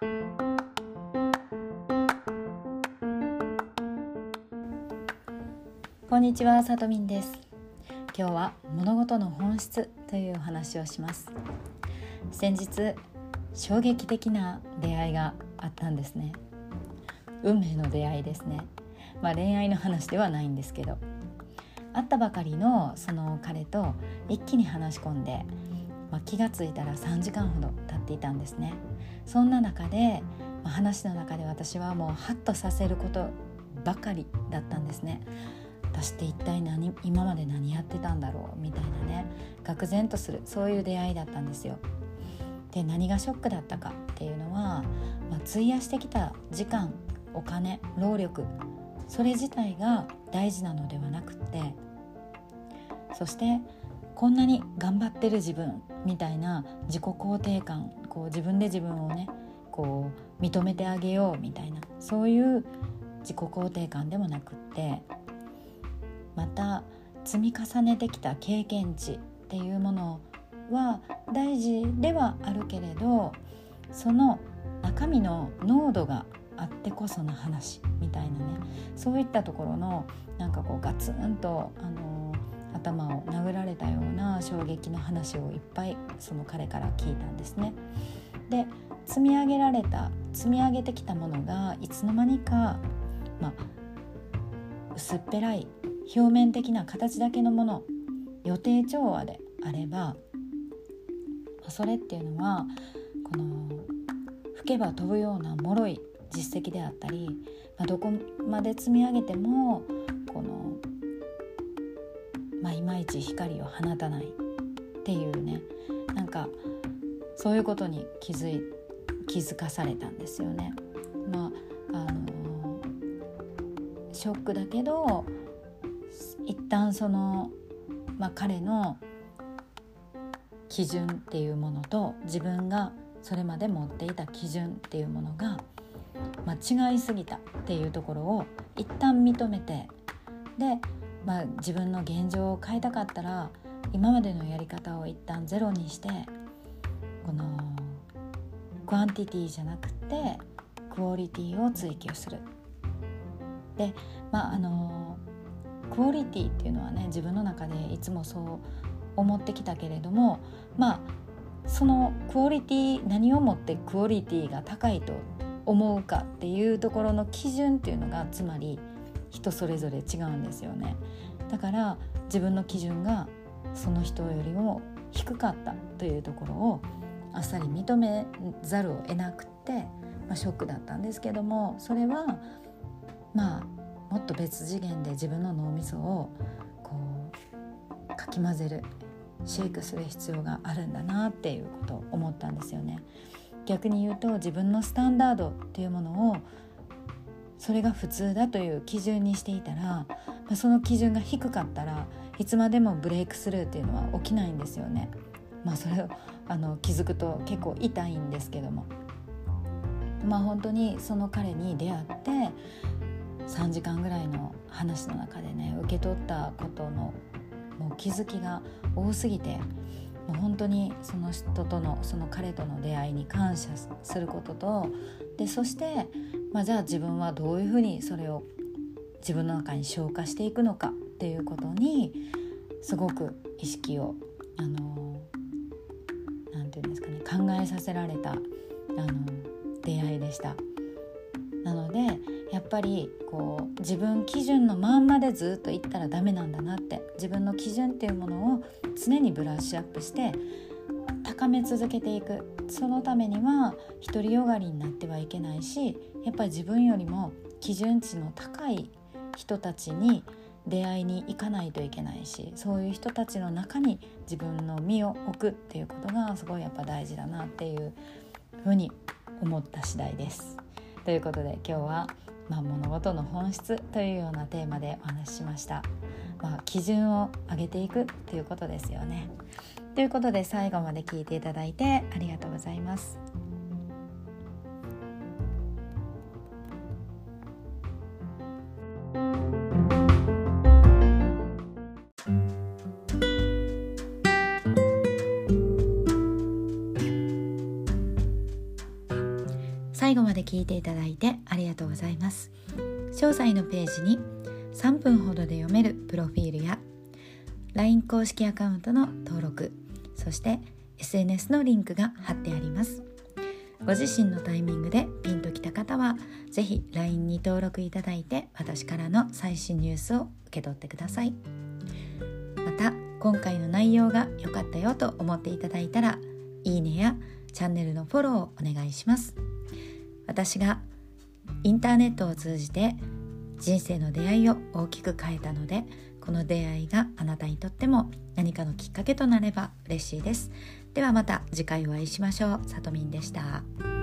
こんにちは、さとみんです。今日は物事の本質というお話をします。先日衝撃的な出会いがあったんですね。運命の出会いですね。まあ恋愛の話ではないんですけど。会ったばかりのその彼と一気に話し込んで、まあ、気がついたら3時間ほど経っていたんですね。そんな中で、まあ、話の中で私はもうハッとさせることばかりだったんですね。私って一体何今まで何やってたんだろうみたいなね愕然とするそういう出会いだったんですよ。で何がショックだったかっていうのは、まあ、費やしてきた時間お金労力それ自体が大事なのではなくってそしてこんなに頑張ってる自分みたいな自己肯定感こう自分で自分をねこう認めてあげようみたいなそういう自己肯定感でもなくってまた積み重ねてきた経験値っていうものは大事ではあるけれどその中身の濃度があってこその話みたいなねそういったところのなんかこうガツンと、あの、頭を殴られたような衝撃の話をいっぱいその彼から聞いたんですね。で積み上げられた積み上げてきたものがいつの間にか、まあ、薄っぺらい表面的な形だけのもの予定調和であればそれっていうのはこの吹けば飛ぶような脆い実績であったり、まあ、どこまで積み上げてもこの、まあ、いまいち光を放たないっていうねなんかそういうことに気づい気づかされたんですよね。まああのショックだけど一旦その、まあ、彼の基準っていうものと自分がそれまで持っていた基準っていうものが、まあ、違いすぎたっていうところを一旦認めてで、まあ、自分の現状を変えたかったら今までのやり方を一旦ゼロにしてこのクアンティティじゃなくてクオリティを追求する。でまああのクオリティっていうのはね自分の中でいつもそう思ってきたけれどもまあそのクオリティ何をもってクオリティが高いと思うかっていうところの基準っていうのがつまり人それぞれ違うんですよねだから自分の基準がその人よりも低かったというところをあっさり認めざるを得なくて、まあ、ショックだったんですけどもそれはまあもっと別次元で自分の脳みそをこうかき混ぜるシェイクする必要があるんだなっていうことを思ったんですよね。逆に言うと自分のスタンダードっていうものをそれが普通だという基準にしていたら、まあ、その基準が低かったらいつまでもブレイクスルーっていうのは起きないんですよね。まあ、それをあの気づくと結構痛いんですけどもまあ本当にその彼に出会って3時間ぐらいの話の中でね受け取ったことのもう気づきが多すぎてもう本当にその人とのその彼との出会いに感謝することとでそして、まあ、じゃあ自分はどういうふうにそれを自分の中に消化していくのかっていうことにすごく意識をあのなんていうんですかね考えさせられたあの出会いでした。なのでやっぱりこう自分基準のまんまでずっといったらダメなんだなって自分の基準っていうものを常にブラッシュアップして高め続けていくそのためには独りよがりになってはいけないしやっぱり自分よりも基準値の高い人たちに出会いに行かないといけないしそういう人たちの中に自分の身を置くっていうことがすごいやっぱ大事だなっていうふうに思った次第です。ということで今日はまあ、物事の本質というようなテーマでお話ししました。まあ、基準を上げていくということですよね。ということで最後まで聞いていただいてありがとうございます。最後まで聞いていただいてありがとうございます詳細のページに3分ほどで読めるプロフィールや LINE 公式アカウントの登録そして SNS のリンクが貼ってあります。ご自身のタイミングでピンときた方は是非 LINE に登録いただいて私からの最新ニュースを受け取ってください。また今回の内容が良かったよと思っていただいたらいいねやチャンネルのフォローをお願いします。私がインターネットを通じて人生の出会いを大きく変えたのでこの出会いがなたにとっても何かのきっかけとなれば嬉しいですではまた次回お会いしましょうさとみんでした。